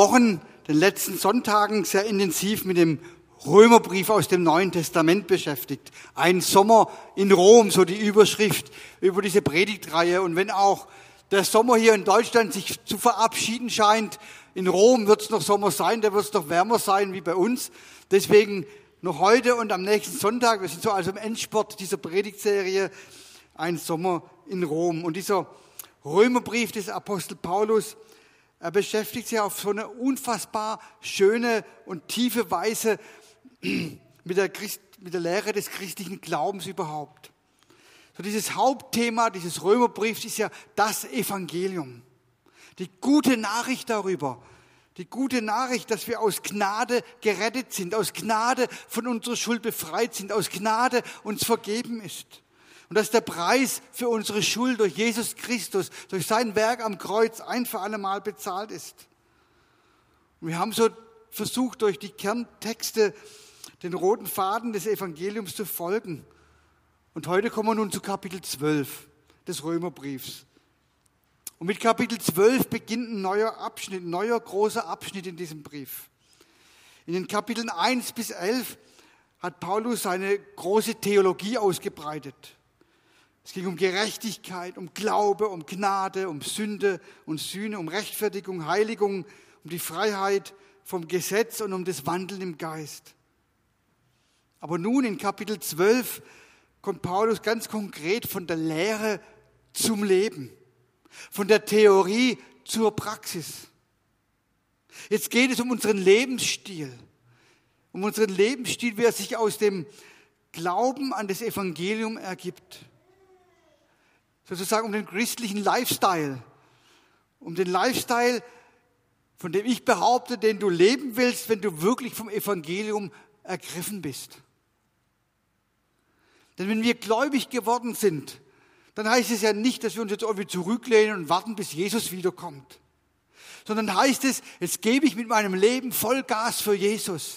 Wochen, den letzten Sonntagen sehr intensiv mit dem Römerbrief aus dem Neuen Testament beschäftigt. Ein Sommer in Rom, so die Überschrift über diese Predigtreihe. Und wenn auch der Sommer hier in Deutschland sich zu verabschieden scheint, in Rom wird es noch Sommer sein, da wird es noch wärmer sein wie bei uns. Deswegen noch heute und am nächsten Sonntag, wir sind so also im Endsport dieser Predigtserie, ein Sommer in Rom. Und dieser Römerbrief des Apostel Paulus, er beschäftigt sich auf so eine unfassbar schöne und tiefe Weise mit der, Christ, mit der Lehre des christlichen Glaubens überhaupt. So dieses Hauptthema dieses Römerbriefs ist ja das Evangelium. Die gute Nachricht darüber, die gute Nachricht, dass wir aus Gnade gerettet sind, aus Gnade von unserer Schuld befreit sind, aus Gnade uns vergeben ist. Und dass der Preis für unsere Schuld durch Jesus Christus, durch sein Werk am Kreuz ein für alle Mal bezahlt ist. Und wir haben so versucht, durch die Kerntexte den roten Faden des Evangeliums zu folgen. Und heute kommen wir nun zu Kapitel 12 des Römerbriefs. Und mit Kapitel 12 beginnt ein neuer Abschnitt, ein neuer großer Abschnitt in diesem Brief. In den Kapiteln 1 bis 11 hat Paulus seine große Theologie ausgebreitet. Es ging um Gerechtigkeit, um Glaube, um Gnade, um Sünde und Sühne, um Rechtfertigung, Heiligung, um die Freiheit vom Gesetz und um das Wandeln im Geist. Aber nun in Kapitel 12 kommt Paulus ganz konkret von der Lehre zum Leben, von der Theorie zur Praxis. Jetzt geht es um unseren Lebensstil, um unseren Lebensstil, wie er sich aus dem Glauben an das Evangelium ergibt. Sozusagen um den christlichen Lifestyle, um den Lifestyle, von dem ich behaupte, den du leben willst, wenn du wirklich vom Evangelium ergriffen bist. Denn wenn wir gläubig geworden sind, dann heißt es ja nicht, dass wir uns jetzt irgendwie zurücklehnen und warten, bis Jesus wiederkommt. Sondern heißt es, jetzt gebe ich mit meinem Leben Vollgas für Jesus.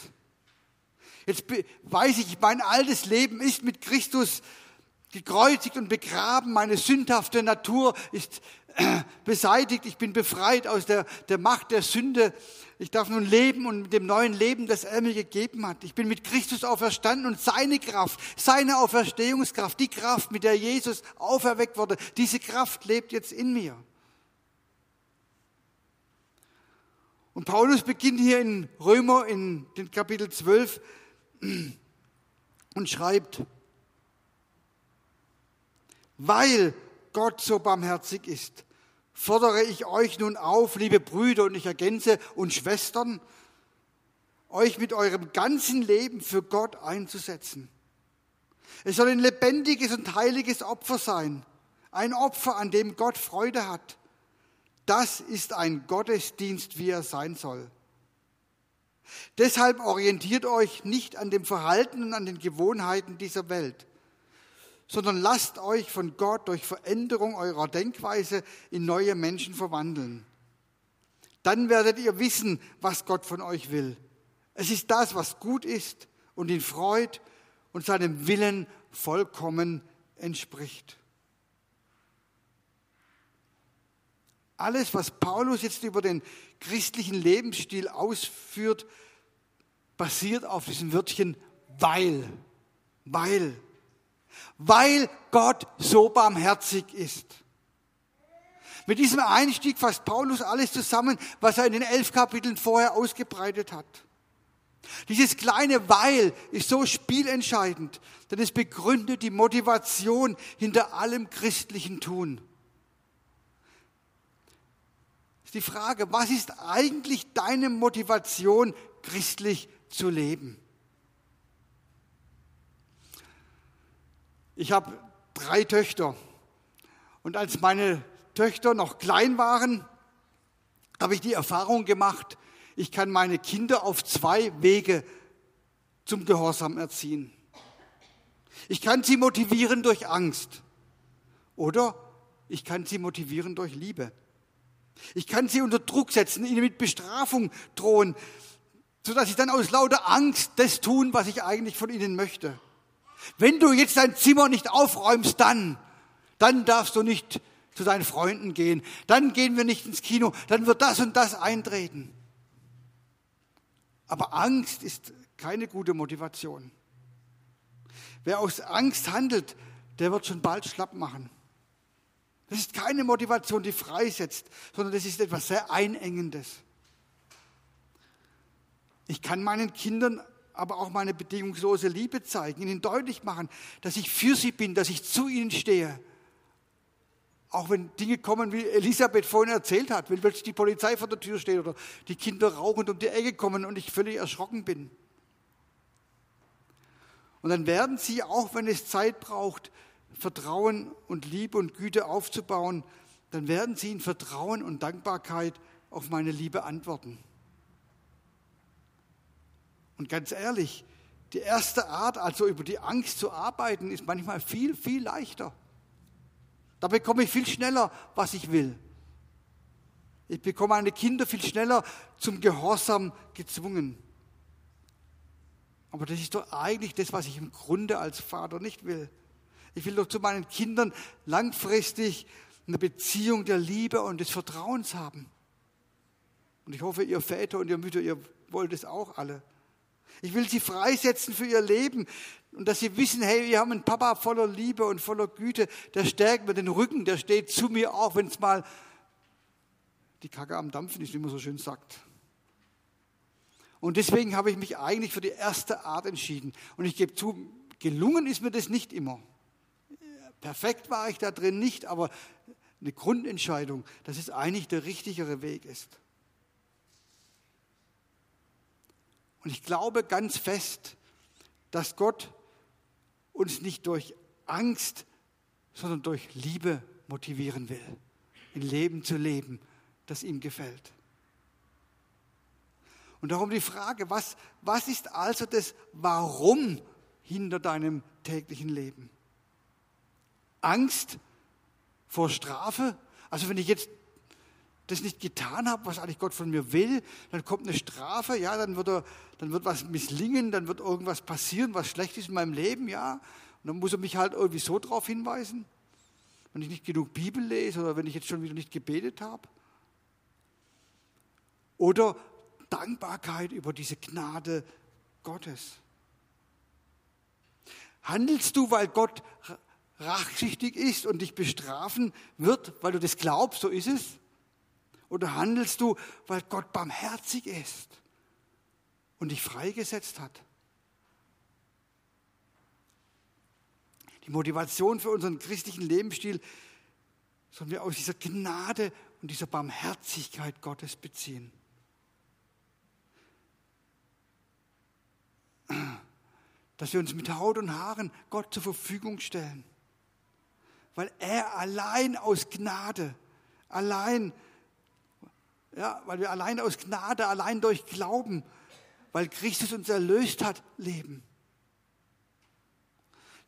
Jetzt weiß ich, mein altes Leben ist mit Christus gekreuzigt und begraben. Meine sündhafte Natur ist beseitigt. Ich bin befreit aus der, der Macht der Sünde. Ich darf nun leben und mit dem neuen Leben, das er mir gegeben hat. Ich bin mit Christus auferstanden und seine Kraft, seine Auferstehungskraft, die Kraft, mit der Jesus auferweckt wurde, diese Kraft lebt jetzt in mir. Und Paulus beginnt hier in Römer in den Kapitel 12 und schreibt, weil Gott so barmherzig ist, fordere ich euch nun auf, liebe Brüder, und ich ergänze, und Schwestern, euch mit eurem ganzen Leben für Gott einzusetzen. Es soll ein lebendiges und heiliges Opfer sein, ein Opfer, an dem Gott Freude hat. Das ist ein Gottesdienst, wie er sein soll. Deshalb orientiert euch nicht an dem Verhalten und an den Gewohnheiten dieser Welt sondern lasst euch von Gott durch Veränderung eurer Denkweise in neue Menschen verwandeln. Dann werdet ihr wissen, was Gott von euch will. Es ist das, was gut ist und ihn freut und seinem Willen vollkommen entspricht. Alles, was Paulus jetzt über den christlichen Lebensstil ausführt, basiert auf diesem Wörtchen weil. Weil weil Gott so barmherzig ist. Mit diesem Einstieg fasst Paulus alles zusammen, was er in den elf Kapiteln vorher ausgebreitet hat. Dieses kleine Weil ist so spielentscheidend, denn es begründet die Motivation hinter allem christlichen Tun. Ist die Frage, was ist eigentlich deine Motivation, christlich zu leben? Ich habe drei Töchter. Und als meine Töchter noch klein waren, habe ich die Erfahrung gemacht, ich kann meine Kinder auf zwei Wege zum Gehorsam erziehen. Ich kann sie motivieren durch Angst oder ich kann sie motivieren durch Liebe. Ich kann sie unter Druck setzen, ihnen mit Bestrafung drohen, sodass sie dann aus lauter Angst das tun, was ich eigentlich von ihnen möchte. Wenn du jetzt dein Zimmer nicht aufräumst, dann, dann darfst du nicht zu deinen Freunden gehen, dann gehen wir nicht ins Kino, dann wird das und das eintreten. Aber Angst ist keine gute Motivation. Wer aus Angst handelt, der wird schon bald schlapp machen. Das ist keine Motivation, die freisetzt, sondern das ist etwas sehr Einengendes. Ich kann meinen Kindern aber auch meine bedingungslose Liebe zeigen, ihnen deutlich machen, dass ich für sie bin, dass ich zu ihnen stehe. Auch wenn Dinge kommen, wie Elisabeth vorhin erzählt hat, wenn plötzlich die Polizei vor der Tür steht oder die Kinder rauchend um die Ecke kommen und ich völlig erschrocken bin. Und dann werden sie, auch wenn es Zeit braucht, Vertrauen und Liebe und Güte aufzubauen, dann werden sie in Vertrauen und Dankbarkeit auf meine Liebe antworten. Und ganz ehrlich, die erste Art, also über die Angst zu arbeiten, ist manchmal viel, viel leichter. Da bekomme ich viel schneller, was ich will. Ich bekomme meine Kinder viel schneller zum Gehorsam gezwungen. Aber das ist doch eigentlich das, was ich im Grunde als Vater nicht will. Ich will doch zu meinen Kindern langfristig eine Beziehung der Liebe und des Vertrauens haben. Und ich hoffe, ihr Väter und ihr Mütter, ihr wollt es auch alle. Ich will sie freisetzen für ihr Leben und dass sie wissen, hey, wir haben einen Papa voller Liebe und voller Güte, der stärkt mir den Rücken, der steht zu mir auch, wenn es mal die Kacke am Dampfen ist, wie man so schön sagt. Und deswegen habe ich mich eigentlich für die erste Art entschieden. Und ich gebe zu, gelungen ist mir das nicht immer. Perfekt war ich da drin nicht, aber eine Grundentscheidung, dass es eigentlich der richtigere Weg ist. Und ich glaube ganz fest, dass Gott uns nicht durch Angst, sondern durch Liebe motivieren will, ein Leben zu leben, das ihm gefällt. Und darum die Frage, was, was ist also das Warum hinter deinem täglichen Leben? Angst vor Strafe? Also wenn ich jetzt das nicht getan habe, was eigentlich Gott von mir will, dann kommt eine Strafe, ja, dann wird, er, dann wird was misslingen, dann wird irgendwas passieren, was schlecht ist in meinem Leben, ja. Und dann muss er mich halt irgendwie so darauf hinweisen, wenn ich nicht genug Bibel lese oder wenn ich jetzt schon wieder nicht gebetet habe. Oder Dankbarkeit über diese Gnade Gottes. Handelst du, weil Gott rachsüchtig ist und dich bestrafen wird, weil du das glaubst, so ist es? Oder handelst du, weil Gott barmherzig ist und dich freigesetzt hat? Die Motivation für unseren christlichen Lebensstil sollen wir aus dieser Gnade und dieser Barmherzigkeit Gottes beziehen. Dass wir uns mit Haut und Haaren Gott zur Verfügung stellen. Weil er allein aus Gnade, allein ja, weil wir allein aus Gnade, allein durch Glauben, weil Christus uns erlöst hat, leben.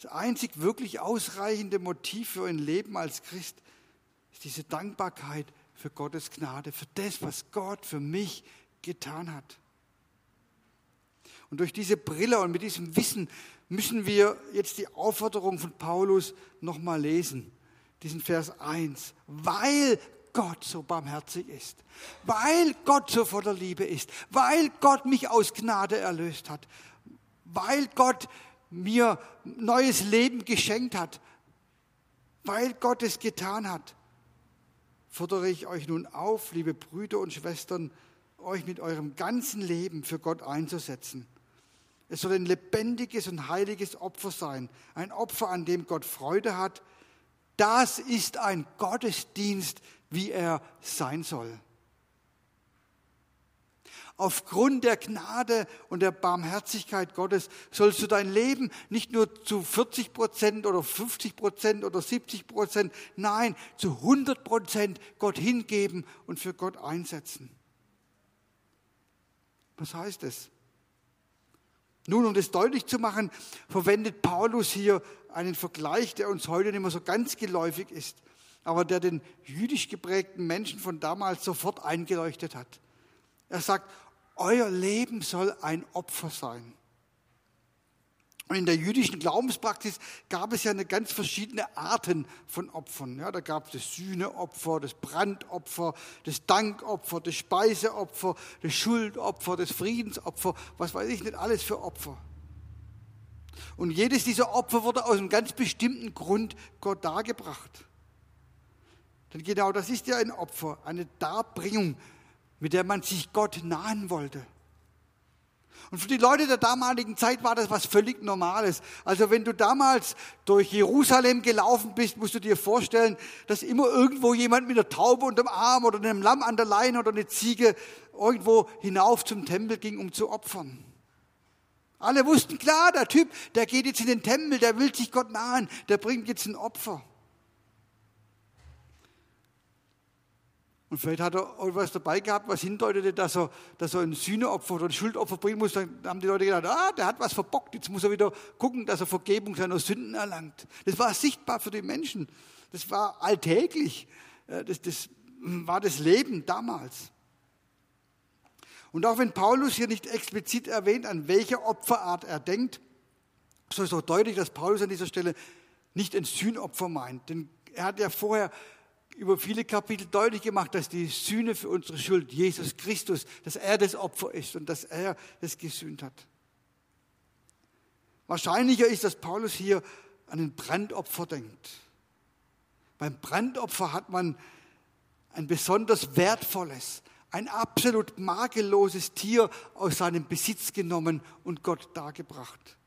Das einzig wirklich ausreichende Motiv für ein Leben als Christ ist diese Dankbarkeit für Gottes Gnade, für das, was Gott für mich getan hat. Und durch diese Brille und mit diesem Wissen müssen wir jetzt die Aufforderung von Paulus nochmal lesen. Diesen Vers 1. Weil Gott so barmherzig ist, weil Gott so voller Liebe ist, weil Gott mich aus Gnade erlöst hat, weil Gott mir neues Leben geschenkt hat, weil Gott es getan hat, fordere ich euch nun auf, liebe Brüder und Schwestern, euch mit eurem ganzen Leben für Gott einzusetzen. Es soll ein lebendiges und heiliges Opfer sein, ein Opfer, an dem Gott Freude hat. Das ist ein Gottesdienst, wie er sein soll. Aufgrund der Gnade und der Barmherzigkeit Gottes sollst du dein Leben nicht nur zu 40 Prozent oder 50 Prozent oder 70 Prozent, nein, zu 100 Prozent Gott hingeben und für Gott einsetzen. Was heißt es? Nun, um das deutlich zu machen, verwendet Paulus hier einen Vergleich, der uns heute nicht mehr so ganz geläufig ist aber der den jüdisch geprägten Menschen von damals sofort eingeleuchtet hat. Er sagt, euer Leben soll ein Opfer sein. Und in der jüdischen Glaubenspraxis gab es ja eine ganz verschiedene Arten von Opfern. Ja, da gab es das Sühneopfer, das Brandopfer, das Dankopfer, das Speiseopfer, das Schuldopfer, das Friedensopfer, was weiß ich nicht alles für Opfer. Und jedes dieser Opfer wurde aus einem ganz bestimmten Grund Gott dargebracht. Denn genau das ist ja ein Opfer, eine Darbringung, mit der man sich Gott nahen wollte. Und für die Leute der damaligen Zeit war das was völlig Normales. Also wenn du damals durch Jerusalem gelaufen bist, musst du dir vorstellen, dass immer irgendwo jemand mit einer Taube unterm Arm oder einem Lamm an der Leine oder eine Ziege irgendwo hinauf zum Tempel ging, um zu opfern. Alle wussten klar, der Typ, der geht jetzt in den Tempel, der will sich Gott nahen, der bringt jetzt ein Opfer. Und vielleicht hat er etwas dabei gehabt, was hindeutete, dass er, dass er ein Sühneopfer oder ein Schuldopfer bringen muss. Dann haben die Leute gedacht, ah, der hat was verbockt, jetzt muss er wieder gucken, dass er Vergebung seiner Sünden erlangt. Das war sichtbar für die Menschen. Das war alltäglich. Äh, das, das war das Leben damals. Und auch wenn Paulus hier nicht explizit erwähnt, an welche Opferart er denkt, so ist auch deutlich, dass Paulus an dieser Stelle nicht ein Sühnopfer meint. Denn er hat ja vorher über viele Kapitel deutlich gemacht, dass die Sühne für unsere Schuld Jesus Christus, dass er das Opfer ist und dass er es gesühnt hat. Wahrscheinlicher ist, dass Paulus hier an ein Brandopfer denkt. Beim Brandopfer hat man ein besonders wertvolles, ein absolut makelloses Tier aus seinem Besitz genommen und Gott dargebracht.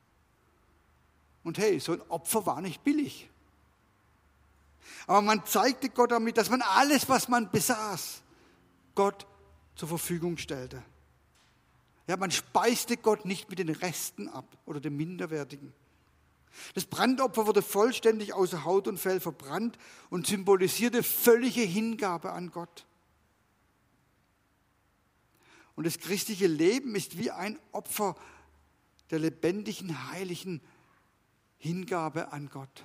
Und hey, so ein Opfer war nicht billig. Aber man zeigte Gott damit, dass man alles, was man besaß, Gott zur Verfügung stellte. Ja, man speiste Gott nicht mit den Resten ab oder dem Minderwertigen. Das Brandopfer wurde vollständig außer Haut und Fell verbrannt und symbolisierte völlige Hingabe an Gott. Und das christliche Leben ist wie ein Opfer der lebendigen, heiligen Hingabe an Gott.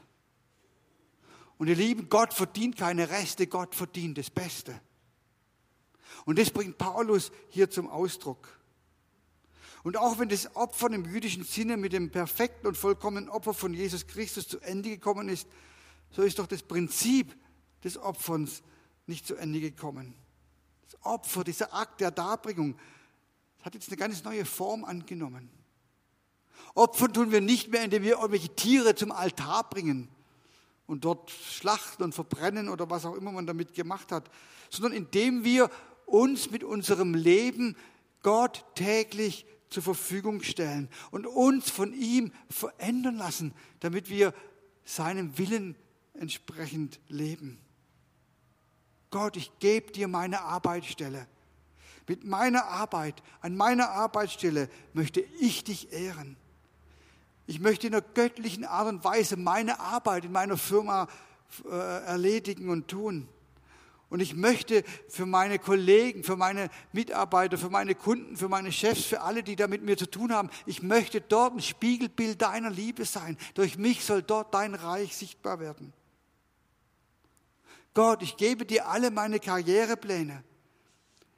Und ihr Lieben, Gott verdient keine Reste, Gott verdient das Beste. Und das bringt Paulus hier zum Ausdruck. Und auch wenn das Opfer im jüdischen Sinne mit dem perfekten und vollkommenen Opfer von Jesus Christus zu Ende gekommen ist, so ist doch das Prinzip des Opferns nicht zu Ende gekommen. Das Opfer, dieser Akt der Darbringung, hat jetzt eine ganz neue Form angenommen. Opfern tun wir nicht mehr, indem wir irgendwelche Tiere zum Altar bringen, und dort schlachten und verbrennen oder was auch immer man damit gemacht hat, sondern indem wir uns mit unserem Leben Gott täglich zur Verfügung stellen und uns von ihm verändern lassen, damit wir seinem Willen entsprechend leben. Gott, ich gebe dir meine Arbeitsstelle. Mit meiner Arbeit, an meiner Arbeitsstelle möchte ich dich ehren. Ich möchte in einer göttlichen Art und Weise meine Arbeit in meiner Firma äh, erledigen und tun. Und ich möchte für meine Kollegen, für meine Mitarbeiter, für meine Kunden, für meine Chefs, für alle, die da mit mir zu tun haben, ich möchte dort ein Spiegelbild deiner Liebe sein. Durch mich soll dort dein Reich sichtbar werden. Gott, ich gebe dir alle meine Karrierepläne.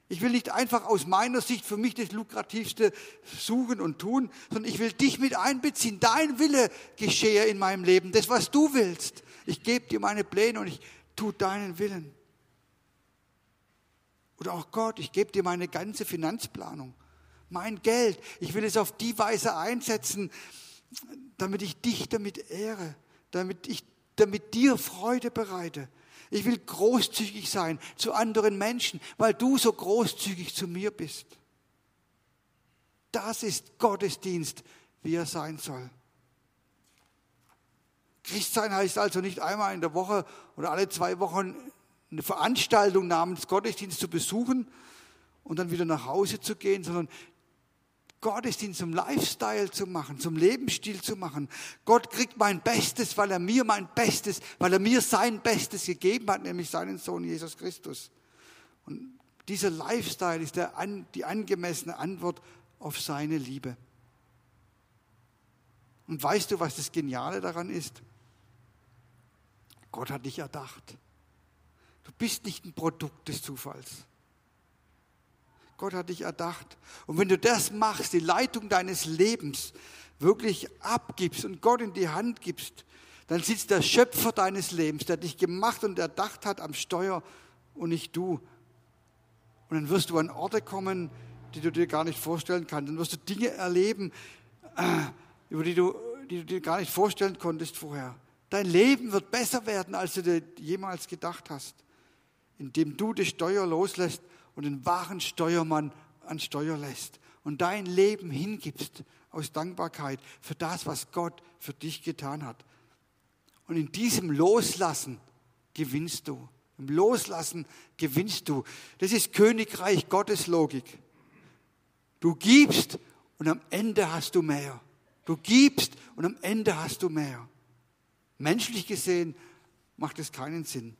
Ich will nicht einfach aus meiner Sicht für mich das Lukrativste suchen und tun, sondern ich will dich mit einbeziehen. Dein Wille geschehe in meinem Leben, das, was du willst. Ich gebe dir meine Pläne und ich tue deinen Willen. Oder auch Gott, ich gebe dir meine ganze Finanzplanung, mein Geld. Ich will es auf die Weise einsetzen, damit ich dich damit ehre, damit ich damit dir Freude bereite. Ich will großzügig sein zu anderen Menschen, weil du so großzügig zu mir bist. Das ist Gottesdienst, wie er sein soll. Christsein heißt also nicht einmal in der Woche oder alle zwei Wochen eine Veranstaltung namens Gottesdienst zu besuchen und dann wieder nach Hause zu gehen, sondern Gottesdienst zum Lifestyle zu machen, zum Lebensstil zu machen. Gott kriegt mein Bestes, weil er mir mein Bestes, weil er mir sein Bestes gegeben hat, nämlich seinen Sohn Jesus Christus. Und dieser Lifestyle ist der, die angemessene Antwort auf seine Liebe. Und weißt du, was das Geniale daran ist? Gott hat dich erdacht. Du bist nicht ein Produkt des Zufalls. Gott hat dich erdacht. Und wenn du das machst, die Leitung deines Lebens, wirklich abgibst und Gott in die Hand gibst, dann sitzt der Schöpfer deines Lebens, der dich gemacht und erdacht hat am Steuer und nicht du. Und dann wirst du an Orte kommen, die du dir gar nicht vorstellen kannst. Dann wirst du Dinge erleben, äh, über die du, die du dir gar nicht vorstellen konntest vorher. Dein Leben wird besser werden, als du dir jemals gedacht hast, indem du die Steuer loslässt und den wahren Steuermann an Steuer lässt und dein Leben hingibst aus Dankbarkeit für das, was Gott für dich getan hat. Und in diesem Loslassen gewinnst du. Im Loslassen gewinnst du. Das ist Königreich Gottes Logik. Du gibst und am Ende hast du mehr. Du gibst und am Ende hast du mehr. Menschlich gesehen macht es keinen Sinn.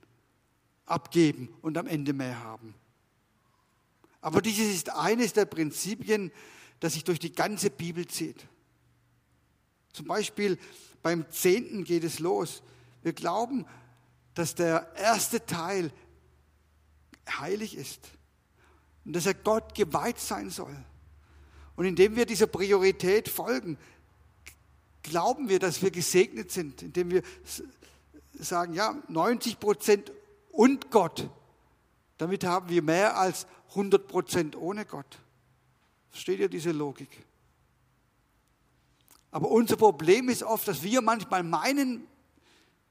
Abgeben und am Ende mehr haben. Aber dieses ist eines der Prinzipien, das sich durch die ganze Bibel zieht. Zum Beispiel beim Zehnten geht es los. Wir glauben, dass der erste Teil heilig ist und dass er Gott geweiht sein soll. Und indem wir dieser Priorität folgen, glauben wir, dass wir gesegnet sind, indem wir sagen, ja, 90 Prozent und Gott. Damit haben wir mehr als 100 Prozent ohne Gott. Versteht ihr diese Logik? Aber unser Problem ist oft, dass wir manchmal meinen,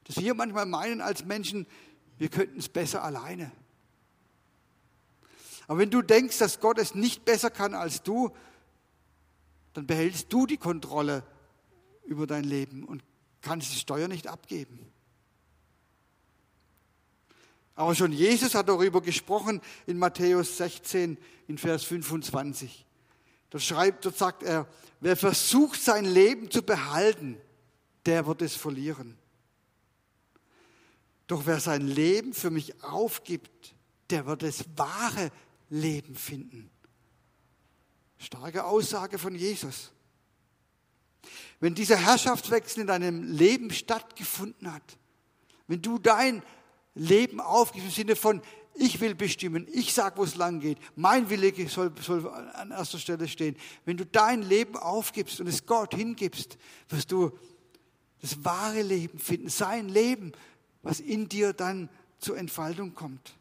dass wir manchmal meinen als Menschen, wir könnten es besser alleine. Aber wenn du denkst, dass Gott es nicht besser kann als du, dann behältst du die Kontrolle über dein Leben und kannst die Steuer nicht abgeben. Aber schon Jesus hat darüber gesprochen in Matthäus 16 in Vers 25. Dort schreibt, dort sagt er, wer versucht sein Leben zu behalten, der wird es verlieren. Doch wer sein Leben für mich aufgibt, der wird das wahre Leben finden. Starke Aussage von Jesus. Wenn dieser Herrschaftswechsel in deinem Leben stattgefunden hat, wenn du dein Leben aufgibst im Sinne von, ich will bestimmen, ich sag, wo es lang geht, mein Wille soll, soll an erster Stelle stehen. Wenn du dein Leben aufgibst und es Gott hingibst, wirst du das wahre Leben finden, sein Leben, was in dir dann zur Entfaltung kommt.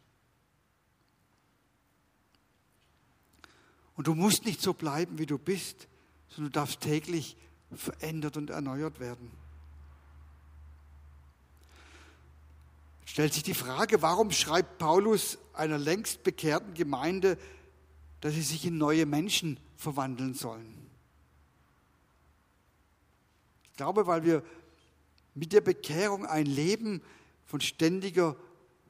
Und du musst nicht so bleiben, wie du bist, sondern du darfst täglich verändert und erneuert werden. Stellt sich die Frage, warum schreibt Paulus einer längst bekehrten Gemeinde, dass sie sich in neue Menschen verwandeln sollen? Ich glaube, weil wir mit der Bekehrung ein Leben von ständiger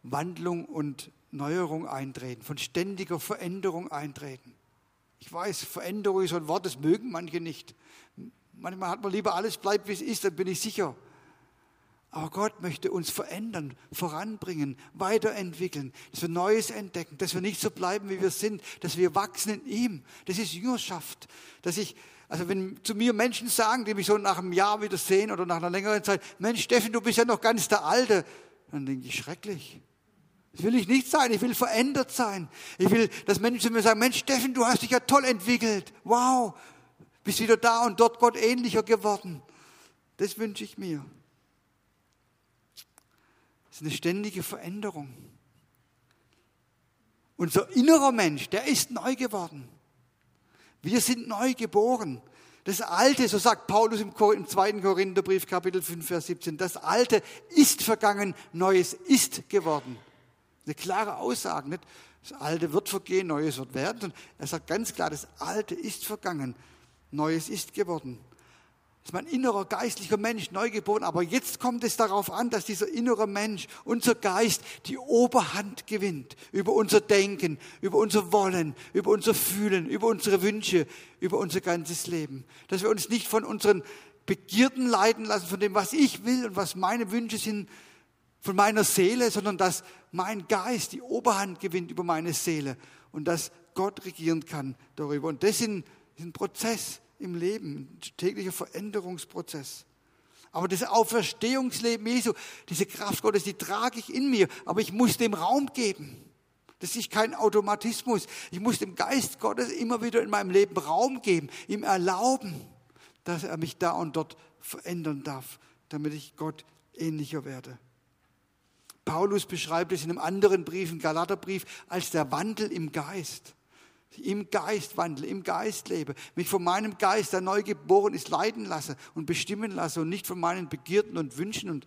Wandlung und Neuerung eintreten, von ständiger Veränderung eintreten. Ich weiß, Veränderung ist ein Wort, das mögen manche nicht. Manchmal hat man lieber alles bleibt, wie es ist, dann bin ich sicher. Aber Gott möchte uns verändern, voranbringen, weiterentwickeln, dass wir Neues entdecken, dass wir nicht so bleiben, wie wir sind, dass wir wachsen in ihm. Das ist Jüngerschaft. Dass ich, also wenn zu mir Menschen sagen, die mich so nach einem Jahr wieder sehen oder nach einer längeren Zeit, Mensch, Steffen, du bist ja noch ganz der Alte, dann denke ich, schrecklich. Das will ich nicht sein. Ich will verändert sein. Ich will, dass Menschen zu mir sagen, Mensch, Steffen, du hast dich ja toll entwickelt. Wow, bist wieder da und dort Gott ähnlicher geworden. Das wünsche ich mir. Ist eine ständige Veränderung. Unser innerer Mensch, der ist neu geworden. Wir sind neu geboren. Das Alte, so sagt Paulus im, im 2. Korintherbrief, Kapitel 5, Vers 17, das Alte ist vergangen, Neues ist geworden. Eine klare Aussage, nicht? Das Alte wird vergehen, Neues wird werden. Er sagt ganz klar, das Alte ist vergangen, Neues ist geworden. Ist mein innerer geistlicher Mensch neu geboren. Aber jetzt kommt es darauf an, dass dieser innere Mensch, unser Geist, die Oberhand gewinnt über unser Denken, über unser Wollen, über unser Fühlen, über unsere Wünsche, über unser ganzes Leben. Dass wir uns nicht von unseren Begierden leiten lassen, von dem, was ich will und was meine Wünsche sind, von meiner Seele, sondern dass mein Geist die Oberhand gewinnt über meine Seele und dass Gott regieren kann darüber. Und das ist ein, ist ein Prozess im Leben, täglicher Veränderungsprozess. Aber das Auferstehungsleben Jesu, diese Kraft Gottes, die trage ich in mir, aber ich muss dem Raum geben. Das ist kein Automatismus. Ich muss dem Geist Gottes immer wieder in meinem Leben Raum geben, ihm erlauben. dass er mich da und dort verändern darf, damit ich Gott ähnlicher werde. Paulus beschreibt es in einem anderen Brief, im Galaterbrief, als der Wandel im Geist. Im Geist wandle, im Geist lebe, mich von meinem Geist, der neu geboren ist, leiten lasse und bestimmen lasse und nicht von meinen Begierden und Wünschen und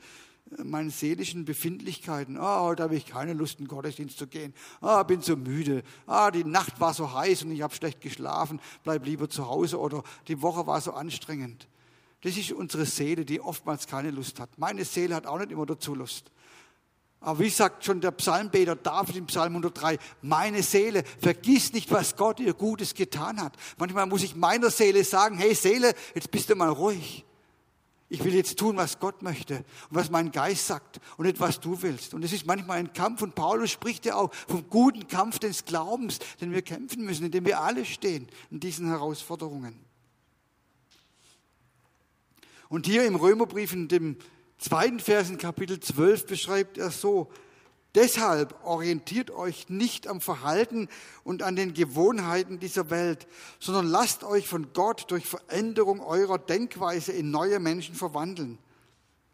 äh, meinen seelischen Befindlichkeiten. Oh, heute habe ich keine Lust, in den Gottesdienst zu gehen. Ah, oh, bin so müde. Ah, die Nacht war so heiß und ich habe schlecht geschlafen. Bleib lieber zu Hause oder die Woche war so anstrengend. Das ist unsere Seele, die oftmals keine Lust hat. Meine Seele hat auch nicht immer dazu Lust. Aber wie sagt schon der Psalmbeter David im Psalm 103, meine Seele, vergiss nicht, was Gott ihr Gutes getan hat. Manchmal muss ich meiner Seele sagen, hey Seele, jetzt bist du mal ruhig. Ich will jetzt tun, was Gott möchte und was mein Geist sagt und nicht, was du willst. Und es ist manchmal ein Kampf und Paulus spricht ja auch vom guten Kampf des Glaubens, den wir kämpfen müssen, in dem wir alle stehen in diesen Herausforderungen. Und hier im Römerbrief, in dem zweiten Vers in Kapitel 12 beschreibt er so, Deshalb orientiert euch nicht am Verhalten und an den Gewohnheiten dieser Welt, sondern lasst euch von Gott durch Veränderung eurer Denkweise in neue Menschen verwandeln.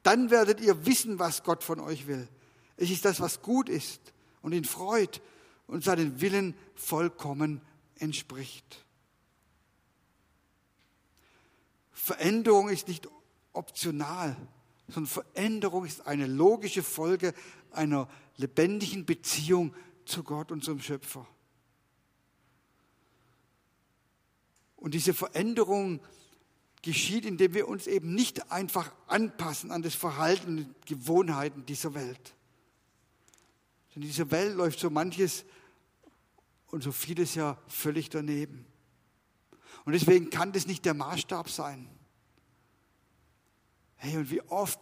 Dann werdet ihr wissen, was Gott von euch will. Es ist das, was gut ist und ihn freut und seinen Willen vollkommen entspricht. Veränderung ist nicht optional, sondern Veränderung ist eine logische Folge einer lebendigen Beziehung zu Gott, unserem Schöpfer. Und diese Veränderung geschieht, indem wir uns eben nicht einfach anpassen an das Verhalten und Gewohnheiten dieser Welt. Denn in dieser Welt läuft so manches und so vieles ja völlig daneben. Und deswegen kann das nicht der Maßstab sein. Hey, und wie oft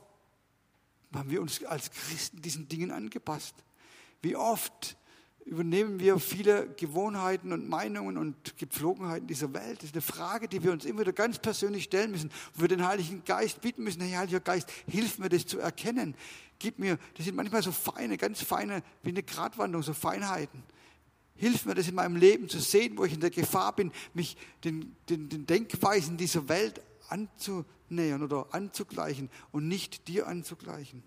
haben wir uns als Christen diesen Dingen angepasst? Wie oft übernehmen wir viele Gewohnheiten und Meinungen und Gepflogenheiten dieser Welt? Das ist eine Frage, die wir uns immer wieder ganz persönlich stellen müssen, wo wir den Heiligen Geist bitten müssen, Herr Heiliger Geist, hilf mir das zu erkennen. Gib mir, das sind manchmal so feine, ganz feine, wie eine Gratwanderung, so Feinheiten. Hilf mir das in meinem Leben zu sehen, wo ich in der Gefahr bin, mich den, den, den Denkweisen dieser Welt anzunähern oder anzugleichen und nicht dir anzugleichen.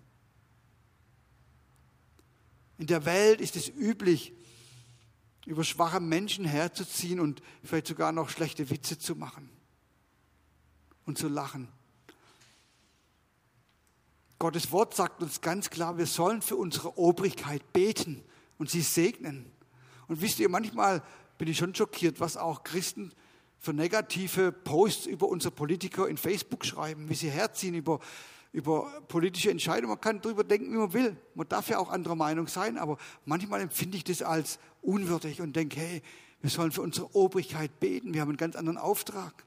In der Welt ist es üblich, über schwache Menschen herzuziehen und vielleicht sogar noch schlechte Witze zu machen und zu lachen. Gottes Wort sagt uns ganz klar, wir sollen für unsere Obrigkeit beten und sie segnen. Und wisst ihr, manchmal bin ich schon schockiert, was auch Christen für negative Posts über unsere Politiker in Facebook schreiben, wie sie herziehen über, über politische Entscheidungen. Man kann darüber denken, wie man will. Man darf ja auch anderer Meinung sein, aber manchmal empfinde ich das als unwürdig und denke, hey, wir sollen für unsere Obrigkeit beten. Wir haben einen ganz anderen Auftrag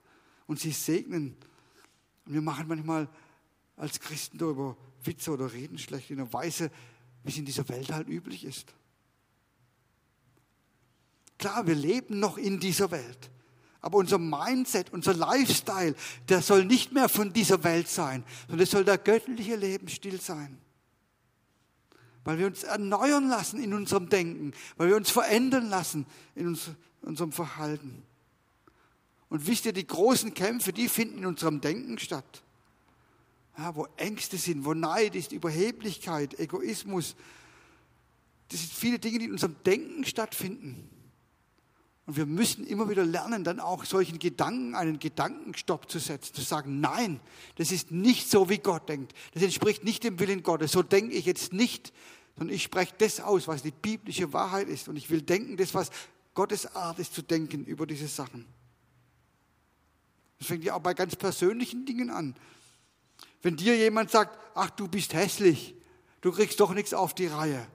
und sie segnen. Und wir machen manchmal als Christen darüber Witze oder reden schlecht in einer Weise, wie es in dieser Welt halt üblich ist. Klar, wir leben noch in dieser Welt. Aber unser Mindset, unser Lifestyle, der soll nicht mehr von dieser Welt sein, sondern es soll der göttliche Lebensstil sein. Weil wir uns erneuern lassen in unserem Denken, weil wir uns verändern lassen in uns, unserem Verhalten. Und wisst ihr, die großen Kämpfe, die finden in unserem Denken statt. Ja, wo Ängste sind, wo Neid ist, Überheblichkeit, Egoismus. Das sind viele Dinge, die in unserem Denken stattfinden. Und wir müssen immer wieder lernen, dann auch solchen Gedanken einen Gedankenstopp zu setzen, zu sagen, nein, das ist nicht so, wie Gott denkt. Das entspricht nicht dem Willen Gottes. So denke ich jetzt nicht, sondern ich spreche das aus, was die biblische Wahrheit ist. Und ich will denken, das, was Gottes Art ist zu denken über diese Sachen. Das fängt ja auch bei ganz persönlichen Dingen an. Wenn dir jemand sagt, ach, du bist hässlich, du kriegst doch nichts auf die Reihe.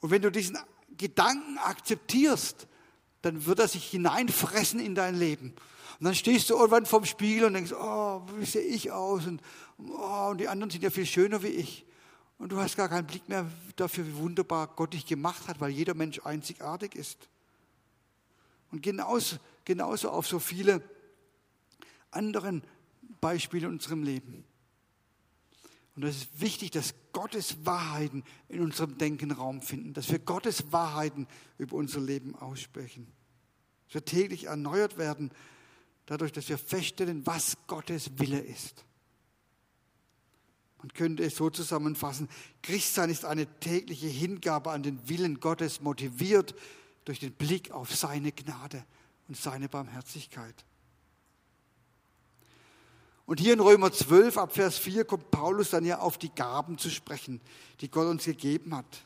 Und wenn du diesen Gedanken akzeptierst, dann wird er sich hineinfressen in dein Leben. Und dann stehst du irgendwann vorm Spiegel und denkst, oh, wie sehe ich aus? Und, oh, und die anderen sind ja viel schöner wie ich. Und du hast gar keinen Blick mehr dafür, wie wunderbar Gott dich gemacht hat, weil jeder Mensch einzigartig ist. Und genauso, genauso auf so viele anderen Beispiele in unserem Leben. Und es ist wichtig, dass Gottes Wahrheiten in unserem Denken Raum finden, dass wir Gottes Wahrheiten über unser Leben aussprechen. Dass wir täglich erneuert werden dadurch, dass wir feststellen, was Gottes Wille ist. Man könnte es so zusammenfassen, Christsein ist eine tägliche Hingabe an den Willen Gottes, motiviert durch den Blick auf seine Gnade und seine Barmherzigkeit. Und hier in Römer 12 ab Vers 4 kommt Paulus dann ja auf die Gaben zu sprechen, die Gott uns gegeben hat.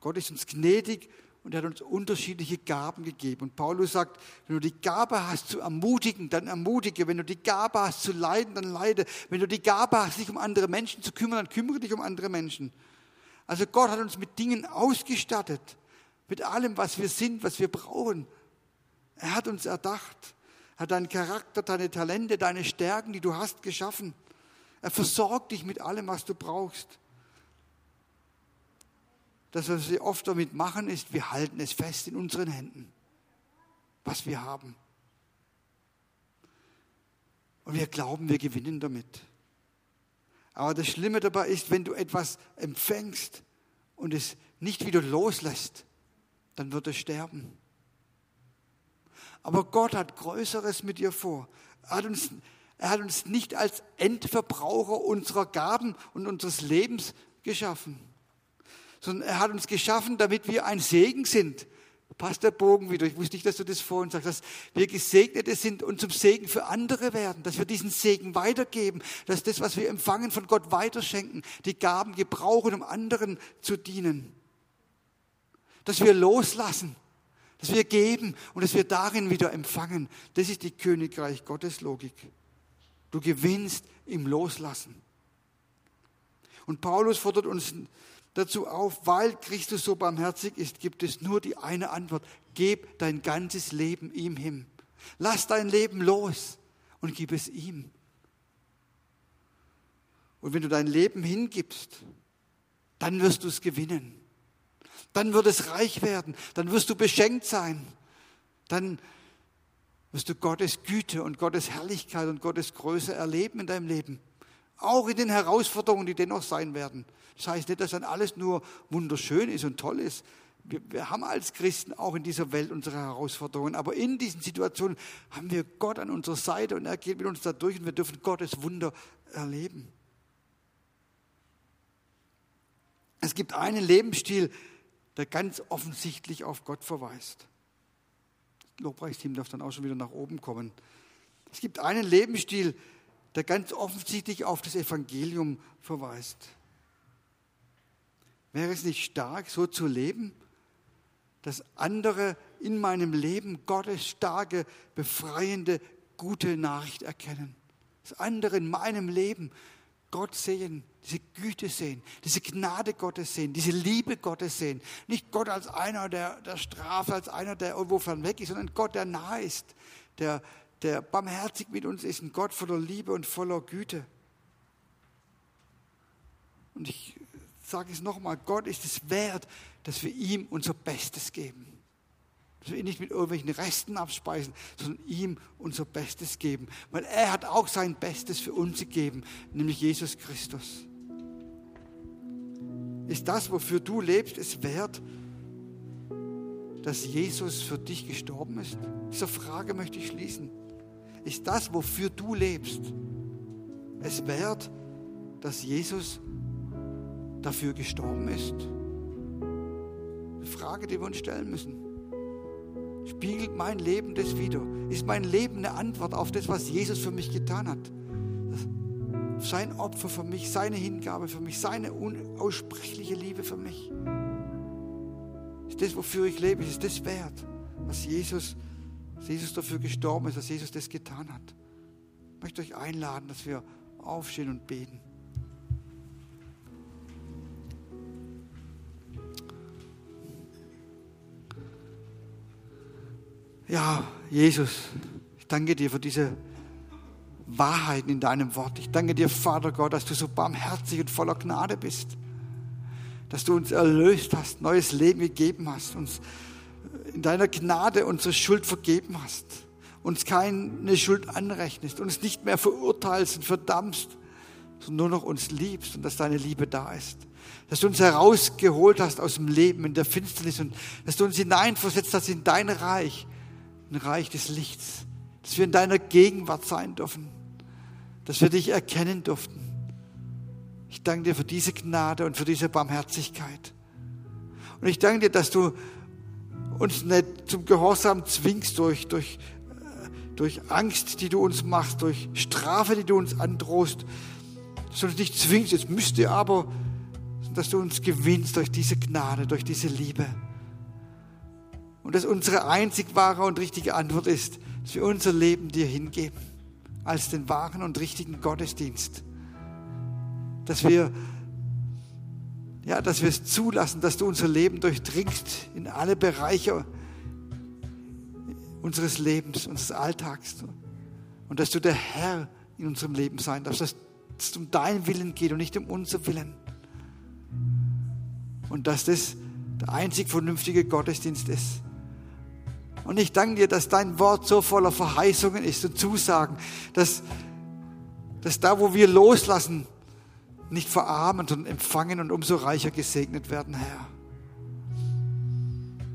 Gott ist uns gnädig und er hat uns unterschiedliche Gaben gegeben. Und Paulus sagt, wenn du die Gabe hast zu ermutigen, dann ermutige. Wenn du die Gabe hast zu leiden, dann leide. Wenn du die Gabe hast, dich um andere Menschen zu kümmern, dann kümmere dich um andere Menschen. Also Gott hat uns mit Dingen ausgestattet, mit allem, was wir sind, was wir brauchen. Er hat uns erdacht, er hat deinen Charakter, deine Talente, deine Stärken, die du hast, geschaffen. Er versorgt dich mit allem, was du brauchst. Das, was wir oft damit machen, ist, wir halten es fest in unseren Händen, was wir haben. Und wir glauben, wir gewinnen damit. Aber das Schlimme dabei ist, wenn du etwas empfängst und es nicht wieder loslässt, dann wird es sterben. Aber Gott hat Größeres mit dir vor. Er hat uns, er hat uns nicht als Endverbraucher unserer Gaben und unseres Lebens geschaffen sondern er hat uns geschaffen, damit wir ein Segen sind. Passt der Bogen wieder. Ich wusste nicht, dass du das vorhin sagst, dass wir Gesegnete sind und zum Segen für andere werden, dass wir diesen Segen weitergeben, dass das, was wir empfangen, von Gott weiterschenken, die Gaben gebrauchen, um anderen zu dienen. Dass wir loslassen, dass wir geben und dass wir darin wieder empfangen. Das ist die Königreich Gottes Logik. Du gewinnst im Loslassen. Und Paulus fordert uns dazu auf, weil Christus so barmherzig ist, gibt es nur die eine Antwort. Gib dein ganzes Leben ihm hin. Lass dein Leben los und gib es ihm. Und wenn du dein Leben hingibst, dann wirst du es gewinnen. Dann wird es reich werden. Dann wirst du beschenkt sein. Dann wirst du Gottes Güte und Gottes Herrlichkeit und Gottes Größe erleben in deinem Leben. Auch in den Herausforderungen, die dennoch sein werden. Das heißt nicht, dass dann alles nur wunderschön ist und toll ist. Wir, wir, haben als Christen auch in dieser Welt unsere Herausforderungen, aber in diesen Situationen haben wir Gott an unserer Seite und er geht mit uns da durch und wir dürfen Gottes Wunder erleben. Es gibt einen Lebensstil, der ganz offensichtlich auf Gott verweist. Das Lobpreisteam darf dann auch schon wieder nach oben kommen. Es gibt einen Lebensstil, der ganz offensichtlich auf das Evangelium verweist. Wäre es nicht stark, so zu leben, dass andere in meinem Leben Gottes starke, befreiende, gute Nachricht erkennen? Dass andere in meinem Leben Gott sehen, diese Güte sehen, diese Gnade Gottes sehen, diese Liebe Gottes sehen. Nicht Gott als einer, der, der straft, als einer, der irgendwo fern weg ist, sondern Gott, der nahe ist, der, der barmherzig mit uns ist, ein Gott voller Liebe und voller Güte. Und ich sage es nochmal, Gott ist es wert, dass wir ihm unser Bestes geben. Dass wir ihn nicht mit irgendwelchen Resten abspeisen, sondern ihm unser Bestes geben. Weil er hat auch sein Bestes für uns gegeben, nämlich Jesus Christus. Ist das, wofür du lebst, es wert, dass Jesus für dich gestorben ist? Diese Frage möchte ich schließen. Ist das, wofür du lebst, es wert, dass Jesus dafür gestorben ist? Eine Frage, die wir uns stellen müssen. Spiegelt mein Leben das wieder? Ist mein Leben eine Antwort auf das, was Jesus für mich getan hat? Sein Opfer für mich, seine Hingabe für mich, seine unaussprechliche Liebe für mich. Ist das, wofür ich lebe, ist das wert, was Jesus, Jesus dafür gestorben ist, dass Jesus das getan hat? Ich möchte euch einladen, dass wir aufstehen und beten. Ja, Jesus, ich danke dir für diese Wahrheiten in deinem Wort. Ich danke dir, Vater Gott, dass du so barmherzig und voller Gnade bist. Dass du uns erlöst hast, neues Leben gegeben hast, uns in deiner Gnade unsere Schuld vergeben hast, uns keine Schuld anrechnest, uns nicht mehr verurteilst und verdammst, sondern nur noch uns liebst und dass deine Liebe da ist. Dass du uns herausgeholt hast aus dem Leben in der Finsternis und dass du uns hineinversetzt hast in dein Reich, ein Reich des Lichts, dass wir in deiner Gegenwart sein dürfen, dass wir dich erkennen durften. Ich danke dir für diese Gnade und für diese Barmherzigkeit. Und ich danke dir, dass du uns nicht zum Gehorsam zwingst durch, durch, durch Angst, die du uns machst, durch Strafe, die du uns androhst, dass du uns nicht zwingst, jetzt müsst ihr aber, dass du uns gewinnst durch diese Gnade, durch diese Liebe. Und dass unsere einzig wahre und richtige Antwort ist, dass wir unser Leben dir hingeben, als den wahren und richtigen Gottesdienst. Dass wir ja, dass wir es zulassen, dass du unser Leben durchdringst in alle Bereiche unseres Lebens, unseres Alltags. Und dass du der Herr in unserem Leben sein darfst, dass es um deinen Willen geht und nicht um unser Willen. Und dass das der einzig vernünftige Gottesdienst ist. Und ich danke dir, dass dein Wort so voller Verheißungen ist und Zusagen, dass, dass da, wo wir loslassen, nicht verarmen, sondern empfangen und umso reicher gesegnet werden, Herr.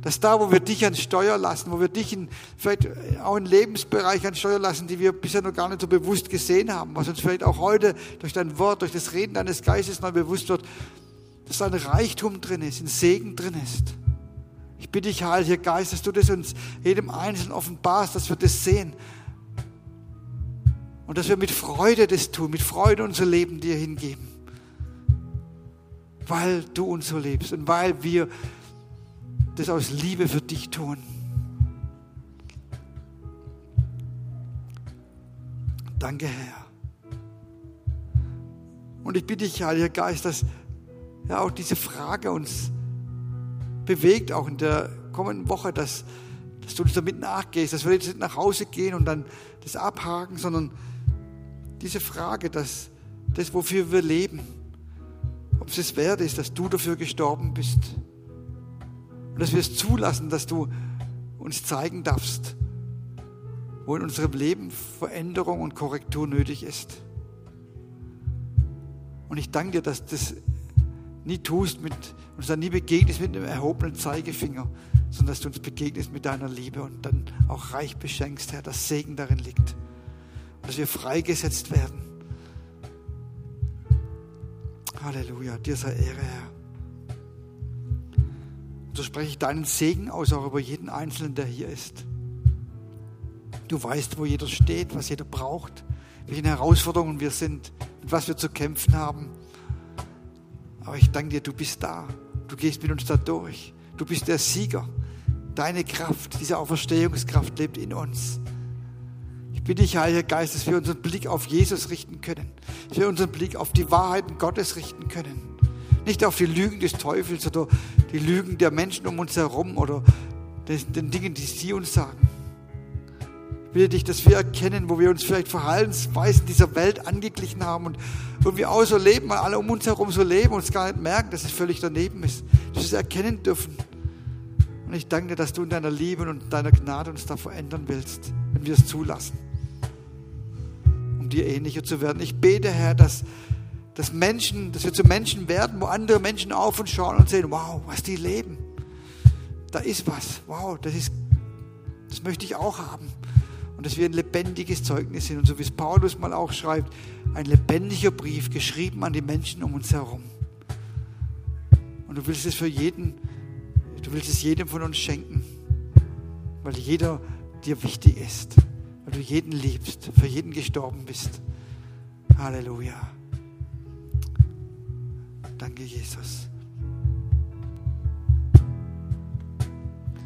Dass da, wo wir dich an Steuer lassen, wo wir dich in, vielleicht auch in Lebensbereich an Steuer lassen, die wir bisher noch gar nicht so bewusst gesehen haben, was uns vielleicht auch heute durch dein Wort, durch das Reden deines Geistes neu bewusst wird, dass da ein Reichtum drin ist, ein Segen drin ist. Ich bitte dich, Heiliger Geist, dass du das uns jedem Einzelnen offenbarst, dass wir das sehen. Und dass wir mit Freude das tun, mit Freude unser Leben dir hingeben weil du uns so liebst und weil wir das aus Liebe für dich tun. Danke, Herr. Und ich bitte dich, Heiliger Geist, dass ja auch diese Frage uns bewegt, auch in der kommenden Woche, dass, dass du uns damit nachgehst, dass wir jetzt nicht nach Hause gehen und dann das abhaken, sondern diese Frage, dass das, wofür wir leben, ob es es wert ist, dass du dafür gestorben bist. Und dass wir es zulassen, dass du uns zeigen darfst, wo in unserem Leben Veränderung und Korrektur nötig ist. Und ich danke dir, dass das nie tust, mit, uns dann nie begegnest mit einem erhobenen Zeigefinger, sondern dass du uns begegnest mit deiner Liebe und dann auch reich beschenkst, Herr, dass Segen darin liegt. Und dass wir freigesetzt werden Halleluja, dir sei Ehre, Herr. Und so spreche ich deinen Segen aus, auch über jeden Einzelnen, der hier ist. Du weißt, wo jeder steht, was jeder braucht, welche Herausforderungen wir sind, mit was wir zu kämpfen haben. Aber ich danke dir, du bist da. Du gehst mit uns da durch. Du bist der Sieger. Deine Kraft, diese Auferstehungskraft lebt in uns. Ich bitte dich, Heiliger Geist, dass wir unseren Blick auf Jesus richten können, dass wir unseren Blick auf die Wahrheiten Gottes richten können. Nicht auf die Lügen des Teufels oder die Lügen der Menschen um uns herum oder den Dingen, die sie uns sagen. Bitte dich, dass wir erkennen, wo wir uns vielleicht Verhaltensweisen dieser Welt angeglichen haben und irgendwie auch so leben, weil alle um uns herum so leben und uns gar nicht merken, dass es völlig daneben ist. Dass wir es erkennen dürfen. Und ich danke dir, dass du in deiner Liebe und deiner Gnade uns da verändern willst, wenn wir es zulassen dir ähnlicher zu werden. Ich bete, Herr, dass, dass Menschen, dass wir zu Menschen werden, wo andere Menschen auf und schauen und sehen, wow, was die leben. Da ist was. Wow, das ist, das möchte ich auch haben. Und dass wir ein lebendiges Zeugnis sind. Und so wie es Paulus mal auch schreibt, ein lebendiger Brief, geschrieben an die Menschen um uns herum. Und du willst es für jeden, du willst es jedem von uns schenken, weil jeder dir wichtig ist weil du jeden liebst, für jeden gestorben bist. Halleluja. Danke, Jesus.